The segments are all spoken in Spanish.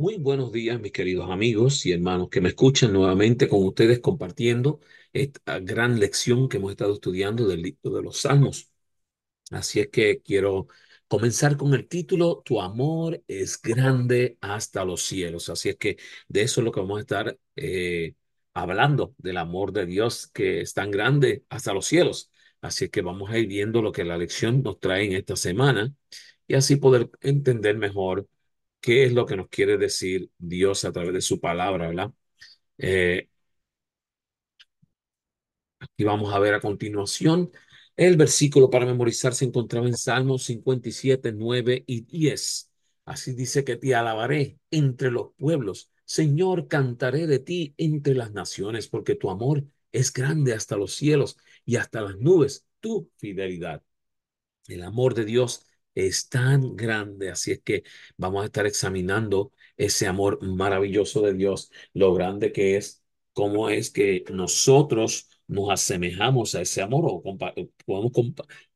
Muy buenos días, mis queridos amigos y hermanos que me escuchan nuevamente con ustedes compartiendo esta gran lección que hemos estado estudiando del libro de los Salmos. Así es que quiero comenzar con el título Tu amor es grande hasta los cielos. Así es que de eso es lo que vamos a estar eh, hablando, del amor de Dios que es tan grande hasta los cielos. Así es que vamos a ir viendo lo que la lección nos trae en esta semana y así poder entender mejor qué es lo que nos quiere decir Dios a través de su palabra, ¿verdad? Eh, aquí vamos a ver a continuación el versículo para memorizar se encontraba en Salmos 57, 9 y 10. Así dice que te alabaré entre los pueblos. Señor, cantaré de ti entre las naciones, porque tu amor es grande hasta los cielos y hasta las nubes, tu fidelidad. El amor de Dios es tan grande, así es que vamos a estar examinando ese amor maravilloso de Dios, lo grande que es, cómo es que nosotros nos asemejamos a ese amor o podemos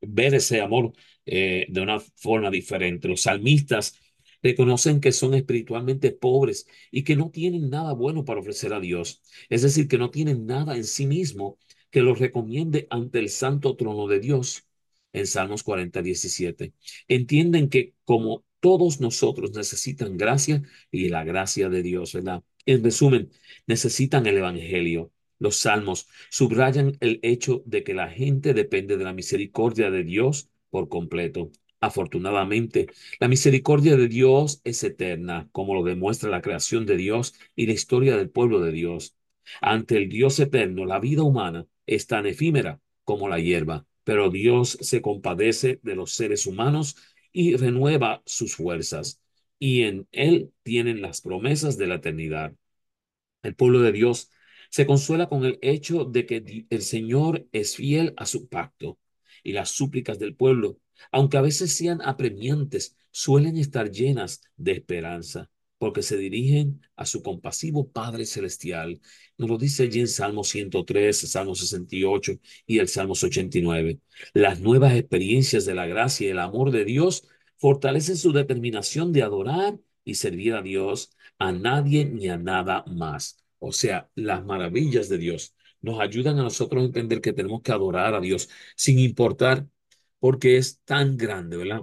ver ese amor eh, de una forma diferente. Los salmistas reconocen que son espiritualmente pobres y que no tienen nada bueno para ofrecer a Dios, es decir, que no tienen nada en sí mismo que los recomiende ante el santo trono de Dios en Salmos 40, 17. Entienden que como todos nosotros necesitan gracia y la gracia de Dios, ¿verdad? En resumen, necesitan el Evangelio. Los salmos subrayan el hecho de que la gente depende de la misericordia de Dios por completo. Afortunadamente, la misericordia de Dios es eterna, como lo demuestra la creación de Dios y la historia del pueblo de Dios. Ante el Dios eterno, la vida humana es tan efímera como la hierba pero Dios se compadece de los seres humanos y renueva sus fuerzas, y en Él tienen las promesas de la eternidad. El pueblo de Dios se consuela con el hecho de que el Señor es fiel a su pacto, y las súplicas del pueblo, aunque a veces sean apremiantes, suelen estar llenas de esperanza porque se dirigen a su compasivo Padre Celestial. Nos lo dice allí en Salmo 103, Salmo 68 y el Salmo 89. Las nuevas experiencias de la gracia y el amor de Dios fortalecen su determinación de adorar y servir a Dios, a nadie ni a nada más. O sea, las maravillas de Dios nos ayudan a nosotros a entender que tenemos que adorar a Dios sin importar porque es tan grande, ¿verdad?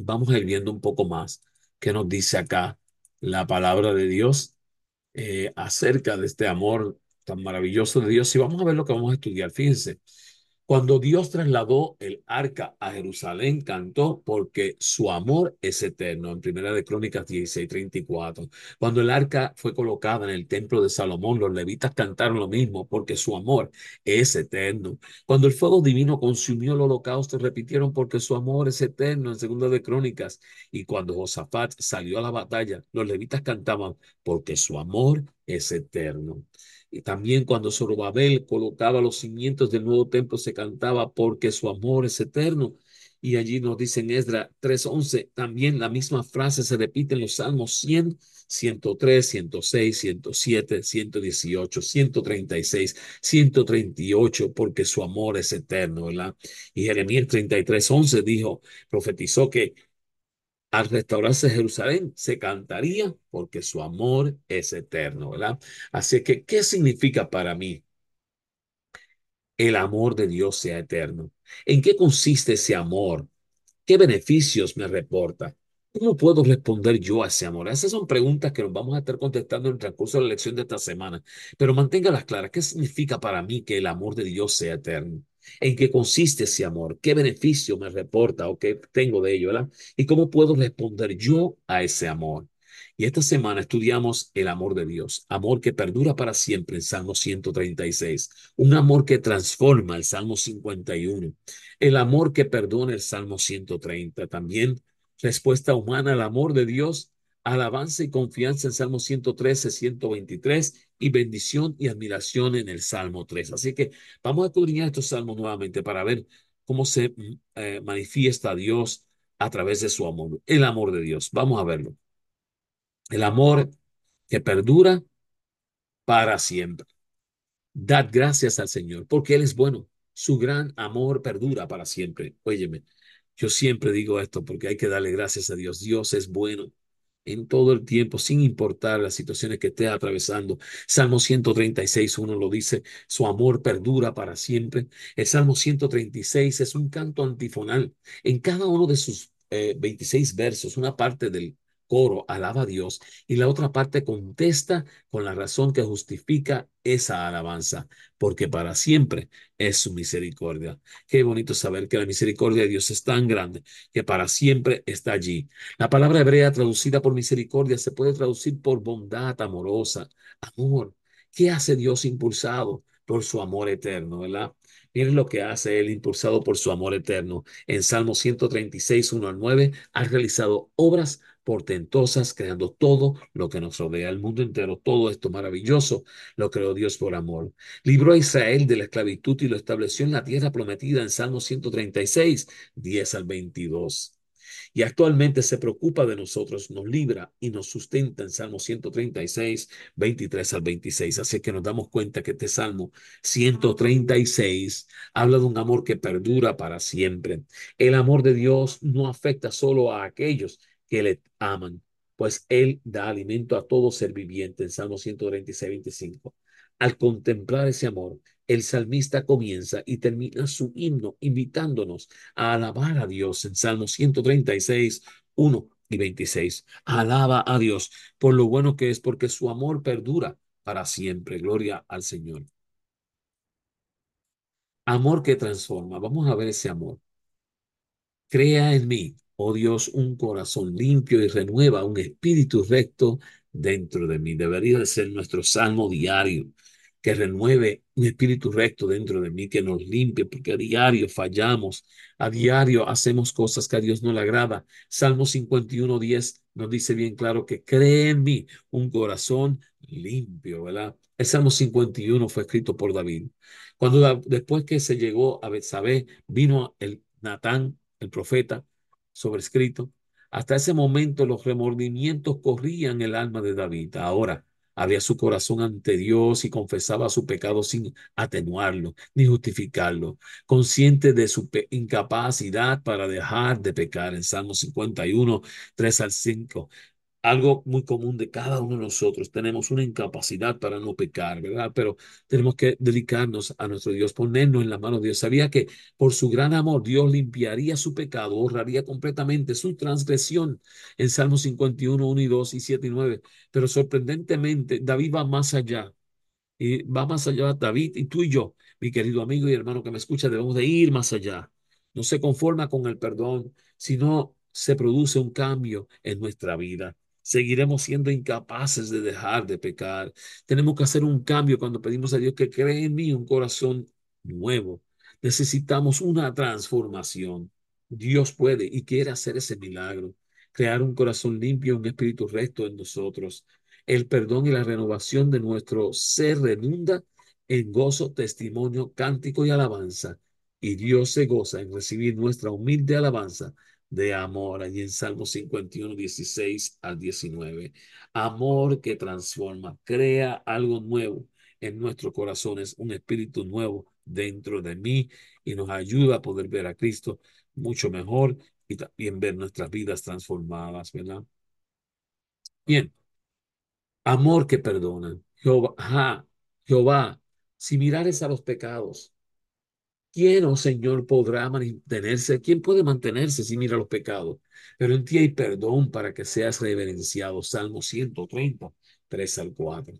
Vamos a ir viendo un poco más qué nos dice acá la palabra de Dios eh, acerca de este amor tan maravilloso de Dios. Y vamos a ver lo que vamos a estudiar. Fíjense, cuando Dios trasladó el arca a Jerusalén, cantó porque su amor es eterno. En Primera de Crónicas 16, 34. Cuando el arca fue colocada en el templo de Salomón, los levitas cantaron lo mismo porque su amor es eterno. Cuando el fuego divino consumió el holocausto, repitieron porque su amor es eterno en Segunda de Crónicas. Y cuando Josafat salió a la batalla, los levitas cantaban porque su amor es eterno. Y también cuando Zorobabel colocaba los cimientos del nuevo templo se cantaba porque su amor es eterno. Y allí nos dice en Esdra 3.11, también la misma frase se repite en los Salmos 100, 103, 106, 107, 118, 136, 138, porque su amor es eterno, ¿verdad? Y Jeremías 33.11 dijo, profetizó que al restaurarse Jerusalén se cantaría porque su amor es eterno, ¿verdad? Así que, ¿qué significa para mí el amor de Dios sea eterno? ¿En qué consiste ese amor? ¿Qué beneficios me reporta? ¿Cómo puedo responder yo a ese amor? Esas son preguntas que nos vamos a estar contestando en el transcurso de la lección de esta semana, pero manténgalas claras. ¿Qué significa para mí que el amor de Dios sea eterno? ¿En qué consiste ese amor? ¿Qué beneficio me reporta o qué tengo de ello? ¿verdad? ¿Y cómo puedo responder yo a ese amor? Y esta semana estudiamos el amor de Dios, amor que perdura para siempre en Salmo 136, un amor que transforma el Salmo 51, el amor que perdona el Salmo 130, también respuesta humana al amor de Dios, alabanza y confianza en Salmo 113, 123 y bendición y admiración en el Salmo 3. Así que vamos a escudriñar estos salmos nuevamente para ver cómo se eh, manifiesta Dios a través de su amor, el amor de Dios. Vamos a verlo. El amor que perdura para siempre. Dad gracias al Señor porque Él es bueno. Su gran amor perdura para siempre. Óyeme, yo siempre digo esto porque hay que darle gracias a Dios. Dios es bueno. En todo el tiempo, sin importar las situaciones que estés atravesando. Salmo 136, uno lo dice, su amor perdura para siempre. El Salmo 136 es un canto antifonal. En cada uno de sus eh, 26 versos, una parte del coro alaba a Dios y la otra parte contesta con la razón que justifica esa alabanza, porque para siempre es su misericordia. Qué bonito saber que la misericordia de Dios es tan grande que para siempre está allí. La palabra hebrea traducida por misericordia se puede traducir por bondad amorosa, amor. ¿Qué hace Dios impulsado por su amor eterno, verdad? Miren lo que hace Él impulsado por su amor eterno. En Salmo 136, 1 al 9, ha realizado obras portentosas, creando todo lo que nos rodea, el mundo entero, todo esto maravilloso, lo creó Dios por amor. Libró a Israel de la esclavitud y lo estableció en la tierra prometida en Salmo 136, 10 al 22 y actualmente se preocupa de nosotros, nos libra y nos sustenta en Salmo 136, 23 al 26. Así que nos damos cuenta que este Salmo 136 habla de un amor que perdura para siempre. El amor de Dios no afecta solo a aquellos que le aman, pues Él da alimento a todo ser viviente en Salmo 136, 25. Al contemplar ese amor, el salmista comienza y termina su himno invitándonos a alabar a Dios en Salmo 136, 1 y 26. Alaba a Dios por lo bueno que es, porque su amor perdura para siempre. Gloria al Señor. Amor que transforma. Vamos a ver ese amor. Crea en mí, oh Dios, un corazón limpio y renueva un espíritu recto dentro de mí. Debería de ser nuestro salmo diario que renueve un espíritu recto dentro de mí, que nos limpie, porque a diario fallamos, a diario hacemos cosas que a Dios no le agrada. Salmo 51, 10 nos dice bien claro que cree en mí un corazón limpio, ¿verdad? El Salmo 51 fue escrito por David. Cuando después que se llegó a Betsabé, vino el Natán, el profeta, sobrescrito. Hasta ese momento los remordimientos corrían el alma de David. Ahora, abría su corazón ante Dios y confesaba su pecado sin atenuarlo ni justificarlo, consciente de su incapacidad para dejar de pecar. En Salmo 51, 3 al 5, algo muy común de cada uno de nosotros. Tenemos una incapacidad para no pecar, ¿verdad? Pero tenemos que dedicarnos a nuestro Dios, ponernos en la mano de Dios. Sabía que por su gran amor Dios limpiaría su pecado, borraría completamente su transgresión en Salmos 51, 1 y 2 y 7 y 9. Pero sorprendentemente, David va más allá. Y va más allá David y tú y yo, mi querido amigo y hermano que me escucha, debemos de ir más allá. No se conforma con el perdón, sino se produce un cambio en nuestra vida seguiremos siendo incapaces de dejar de pecar. Tenemos que hacer un cambio cuando pedimos a Dios que cree en mí un corazón nuevo. Necesitamos una transformación. Dios puede y quiere hacer ese milagro, crear un corazón limpio, un espíritu recto en nosotros. El perdón y la renovación de nuestro ser redunda en gozo, testimonio, cántico y alabanza. Y Dios se goza en recibir nuestra humilde alabanza de amor, allí en Salmo 51, 16 al 19. Amor que transforma, crea algo nuevo en nuestros corazones, un espíritu nuevo dentro de mí y nos ayuda a poder ver a Cristo mucho mejor y también ver nuestras vidas transformadas, ¿verdad? Bien, amor que perdona. Jehová, Jehová, si mirares a los pecados, ¿Quién, oh Señor, podrá mantenerse? ¿Quién puede mantenerse si mira los pecados? Pero en ti hay perdón para que seas reverenciado. Salmo 130, 3 al 4.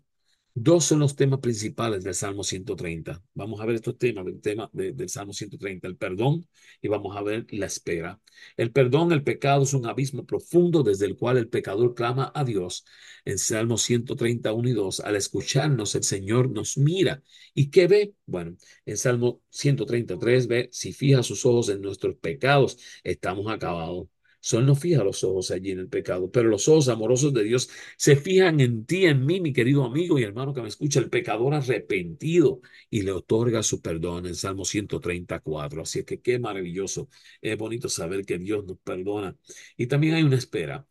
Dos son los temas principales del Salmo 130. Vamos a ver estos temas del tema del Salmo 130, el perdón y vamos a ver la espera. El perdón, el pecado es un abismo profundo desde el cual el pecador clama a Dios. En Salmo 131 y 2, al escucharnos, el Señor nos mira. ¿Y qué ve? Bueno, en Salmo 133 ve, si fija sus ojos en nuestros pecados, estamos acabados. Sol no fija los ojos allí en el pecado, pero los ojos amorosos de Dios se fijan en ti, en mí, mi querido amigo y hermano que me escucha, el pecador arrepentido y le otorga su perdón en Salmo 134. Así que qué maravilloso, es bonito saber que Dios nos perdona. Y también hay una espera.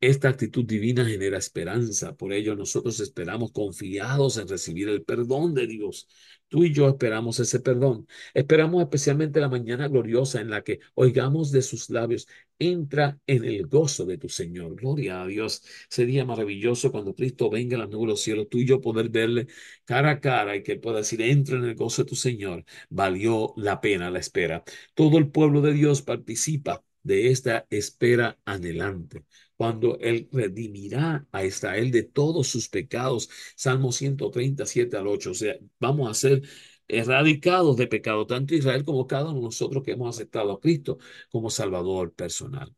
Esta actitud divina genera esperanza, por ello nosotros esperamos confiados en recibir el perdón de Dios. Tú y yo esperamos ese perdón. Esperamos especialmente la mañana gloriosa en la que oigamos de sus labios, entra en el gozo de tu Señor. Gloria a Dios. Sería maravilloso cuando Cristo venga a las nubes de los cielos, tú y yo poder verle cara a cara y que pueda decir, entra en el gozo de tu Señor. Valió la pena la espera. Todo el pueblo de Dios participa de esta espera anhelante cuando Él redimirá a Israel de todos sus pecados. Salmo 137 al 8. O sea, vamos a ser erradicados de pecado, tanto Israel como cada uno de nosotros que hemos aceptado a Cristo como Salvador personal.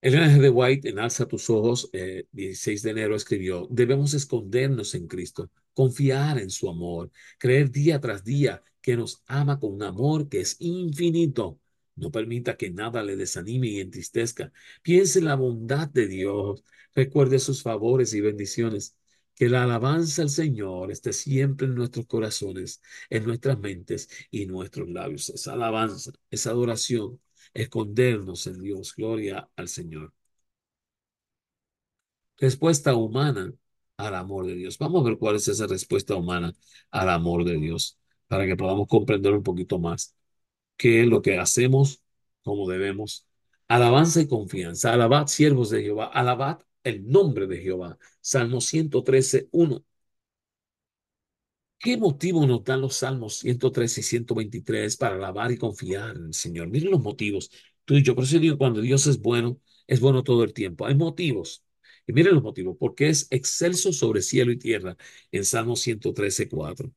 Elena G. de White en Alza tus ojos, eh, 16 de enero, escribió, debemos escondernos en Cristo, confiar en su amor, creer día tras día que nos ama con un amor que es infinito. No permita que nada le desanime y entristezca. Piense en la bondad de Dios, recuerde sus favores y bendiciones. Que la alabanza al Señor esté siempre en nuestros corazones, en nuestras mentes y nuestros labios. Esa alabanza, esa adoración, escondernos en Dios. Gloria al Señor. Respuesta humana al amor de Dios. Vamos a ver cuál es esa respuesta humana al amor de Dios para que podamos comprender un poquito más qué es lo que hacemos como debemos. Alabanza y confianza. Alabad, siervos de Jehová. Alabad el nombre de Jehová. Salmo 113, 1. ¿Qué motivo nos dan los Salmos 113 y 123 para alabar y confiar en el Señor? Miren los motivos. Tú y yo, por eso digo, cuando Dios es bueno, es bueno todo el tiempo. Hay motivos. Y miren los motivos, porque es excelso sobre cielo y tierra en Salmo 113, 4.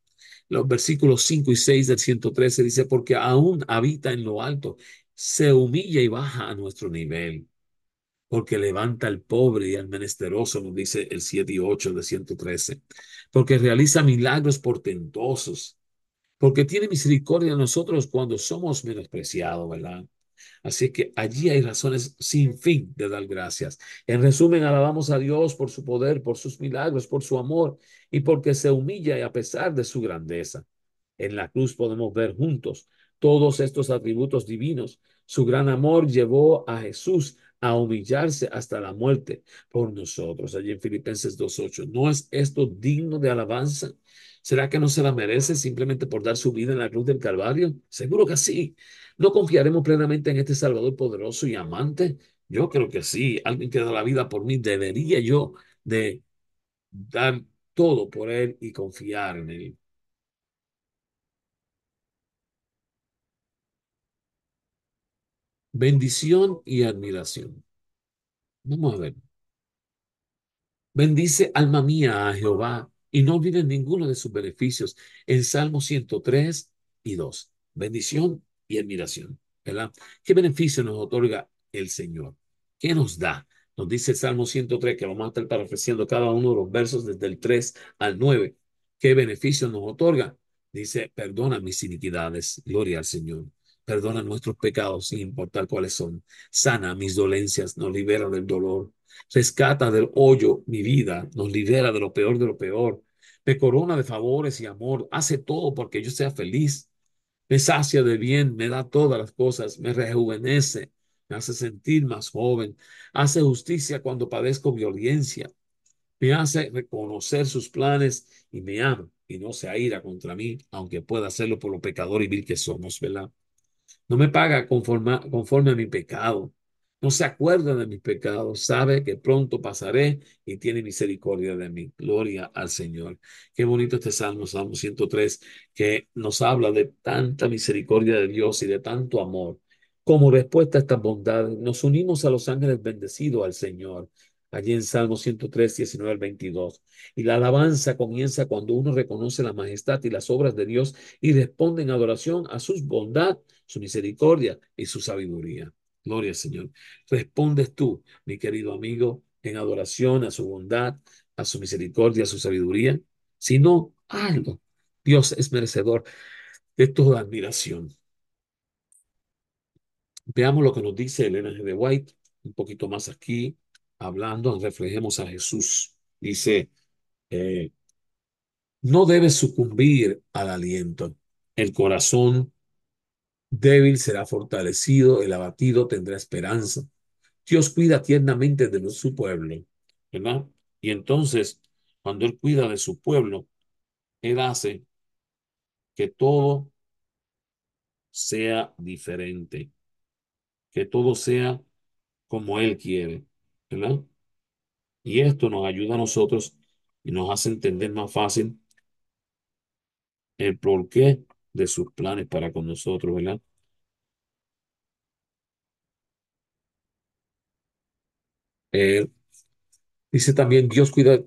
Los versículos 5 y 6 del 113 dice, porque aún habita en lo alto, se humilla y baja a nuestro nivel porque levanta al pobre y al menesteroso, nos dice el 7 y 8 de 113, porque realiza milagros portentosos, porque tiene misericordia de nosotros cuando somos menospreciados, ¿verdad? Así que allí hay razones sin fin de dar gracias. En resumen, alabamos a Dios por su poder, por sus milagros, por su amor y porque se humilla y a pesar de su grandeza. En la cruz podemos ver juntos todos estos atributos divinos. Su gran amor llevó a Jesús a humillarse hasta la muerte por nosotros. Allí en Filipenses 2.8. ¿No es esto digno de alabanza? ¿Será que no se la merece simplemente por dar su vida en la cruz del Calvario? Seguro que sí. ¿No confiaremos plenamente en este Salvador poderoso y amante? Yo creo que sí. Alguien que da la vida por mí, debería yo de dar todo por él y confiar en él. Bendición y admiración. Vamos a ver. Bendice alma mía a Jehová y no olvides ninguno de sus beneficios. En Salmo 103 y 2. Bendición y admiración. ¿Verdad? ¿Qué beneficio nos otorga el Señor? ¿Qué nos da? Nos dice el Salmo 103 que vamos a estar parafraseando cada uno de los versos desde el 3 al 9. ¿Qué beneficio nos otorga? Dice, perdona mis iniquidades. Gloria al Señor. Perdona nuestros pecados sin importar cuáles son. Sana mis dolencias, nos libera del dolor. Rescata del hoyo mi vida, nos libera de lo peor de lo peor. Me corona de favores y amor. Hace todo porque yo sea feliz. Me sacia de bien, me da todas las cosas, me rejuvenece, me hace sentir más joven. Hace justicia cuando padezco violencia. Me hace reconocer sus planes y me ama y no se aira contra mí, aunque pueda hacerlo por lo pecador y vil que somos, ¿verdad? No me paga conforme, conforme a mi pecado. No se acuerda de mis pecados. Sabe que pronto pasaré y tiene misericordia de mí. Gloria al Señor. Qué bonito este Salmo, Salmo 103, que nos habla de tanta misericordia de Dios y de tanto amor. Como respuesta a estas bondades, nos unimos a los ángeles bendecidos al Señor allí en Salmo 103, 19 al 22. Y la alabanza comienza cuando uno reconoce la majestad y las obras de Dios y responde en adoración a su bondad, su misericordia y su sabiduría. Gloria al Señor. Respondes tú, mi querido amigo, en adoración a su bondad, a su misericordia, a su sabiduría. Si no, algo. Dios es merecedor de toda admiración. Veamos lo que nos dice Elena G. de White, un poquito más aquí, hablando, reflejemos a Jesús. Dice, eh, no debes sucumbir al aliento. El corazón débil será fortalecido, el abatido tendrá esperanza. Dios cuida tiernamente de su pueblo, ¿verdad? Y entonces, cuando Él cuida de su pueblo, Él hace que todo sea diferente, que todo sea como Él quiere, ¿verdad? Y esto nos ayuda a nosotros y nos hace entender más fácil el porqué de sus planes para con nosotros, ¿verdad? Dice también, Dios cuida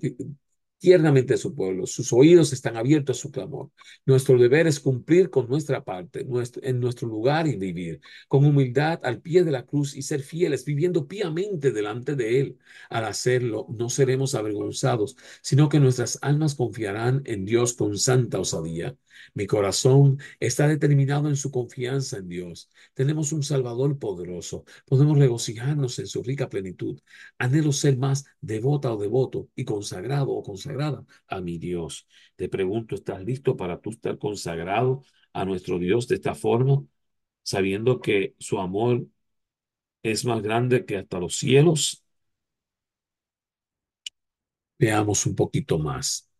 tiernamente a su pueblo, sus oídos están abiertos a su clamor. Nuestro deber es cumplir con nuestra parte, nuestro, en nuestro lugar y vivir con humildad al pie de la cruz y ser fieles, viviendo piamente delante de Él. Al hacerlo, no seremos avergonzados, sino que nuestras almas confiarán en Dios con santa osadía. Mi corazón está determinado en su confianza en Dios. Tenemos un Salvador poderoso. Podemos regocijarnos en su rica plenitud. Anhelo ser más devota o devoto y consagrado o consagrada a mi Dios. Te pregunto, ¿estás listo para tú estar consagrado a nuestro Dios de esta forma, sabiendo que su amor es más grande que hasta los cielos? Veamos un poquito más.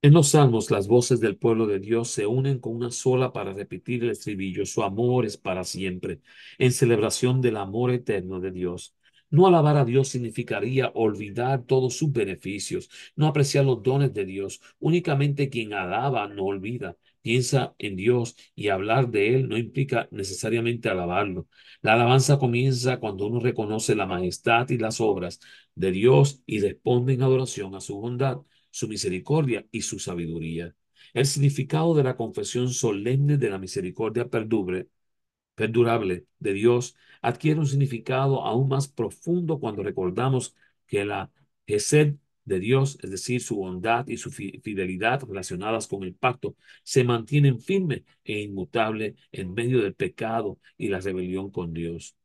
En los salmos, las voces del pueblo de Dios se unen con una sola para repetir el estribillo. Su amor es para siempre, en celebración del amor eterno de Dios. No alabar a Dios significaría olvidar todos sus beneficios, no apreciar los dones de Dios. Únicamente quien alaba no olvida. Piensa en Dios y hablar de Él no implica necesariamente alabarlo. La alabanza comienza cuando uno reconoce la majestad y las obras de Dios y responde en adoración a su bondad su misericordia y su sabiduría. El significado de la confesión solemne de la misericordia perdurable de Dios adquiere un significado aún más profundo cuando recordamos que la Gesed de Dios, es decir, su bondad y su fidelidad relacionadas con el pacto, se mantienen firme e inmutable en medio del pecado y la rebelión con Dios.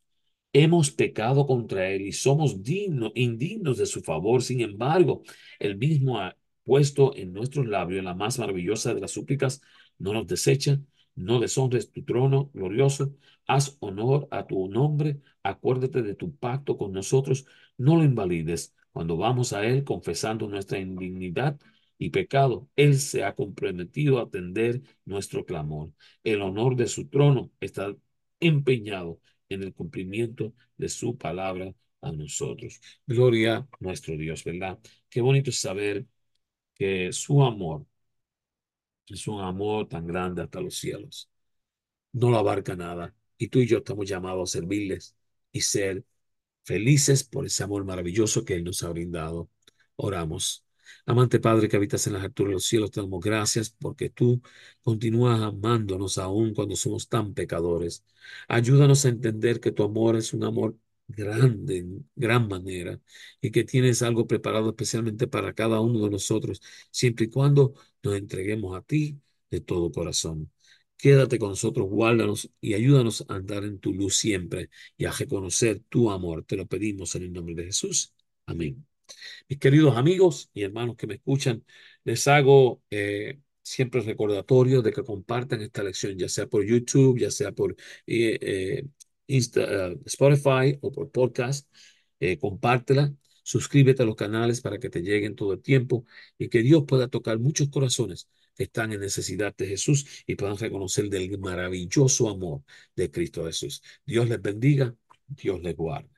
Hemos pecado contra Él y somos dignos, indignos de su favor. Sin embargo, Él mismo puesto en nuestros labios la más maravillosa de las súplicas. No nos desecha, no deshonres tu trono glorioso. Haz honor a tu nombre. Acuérdate de tu pacto con nosotros. No lo invalides. Cuando vamos a Él confesando nuestra indignidad y pecado, Él se ha comprometido a atender nuestro clamor. El honor de su trono está empeñado en el cumplimiento de su palabra a nosotros. Gloria a nuestro Dios, ¿verdad? Qué bonito saber que su amor es un amor tan grande hasta los cielos. No lo abarca nada. Y tú y yo estamos llamados a servirles y ser felices por ese amor maravilloso que Él nos ha brindado. Oramos. Amante Padre que habitas en las alturas de los cielos, te damos gracias porque tú continúas amándonos aún cuando somos tan pecadores. Ayúdanos a entender que tu amor es un amor grande, en gran manera, y que tienes algo preparado especialmente para cada uno de nosotros, siempre y cuando nos entreguemos a ti de todo corazón. Quédate con nosotros, guárdanos y ayúdanos a andar en tu luz siempre y a reconocer tu amor. Te lo pedimos en el nombre de Jesús. Amén. Mis queridos amigos y hermanos que me escuchan, les hago eh, siempre recordatorio de que compartan esta lección, ya sea por YouTube, ya sea por eh, eh, Spotify o por podcast. compártela, suscríbete a los canales para que te lleguen todo el tiempo y que Dios pueda tocar muchos corazones que están en necesidad de Jesús y puedan reconocer del maravilloso amor de Cristo Jesús. Dios les bendiga, Dios les guarde.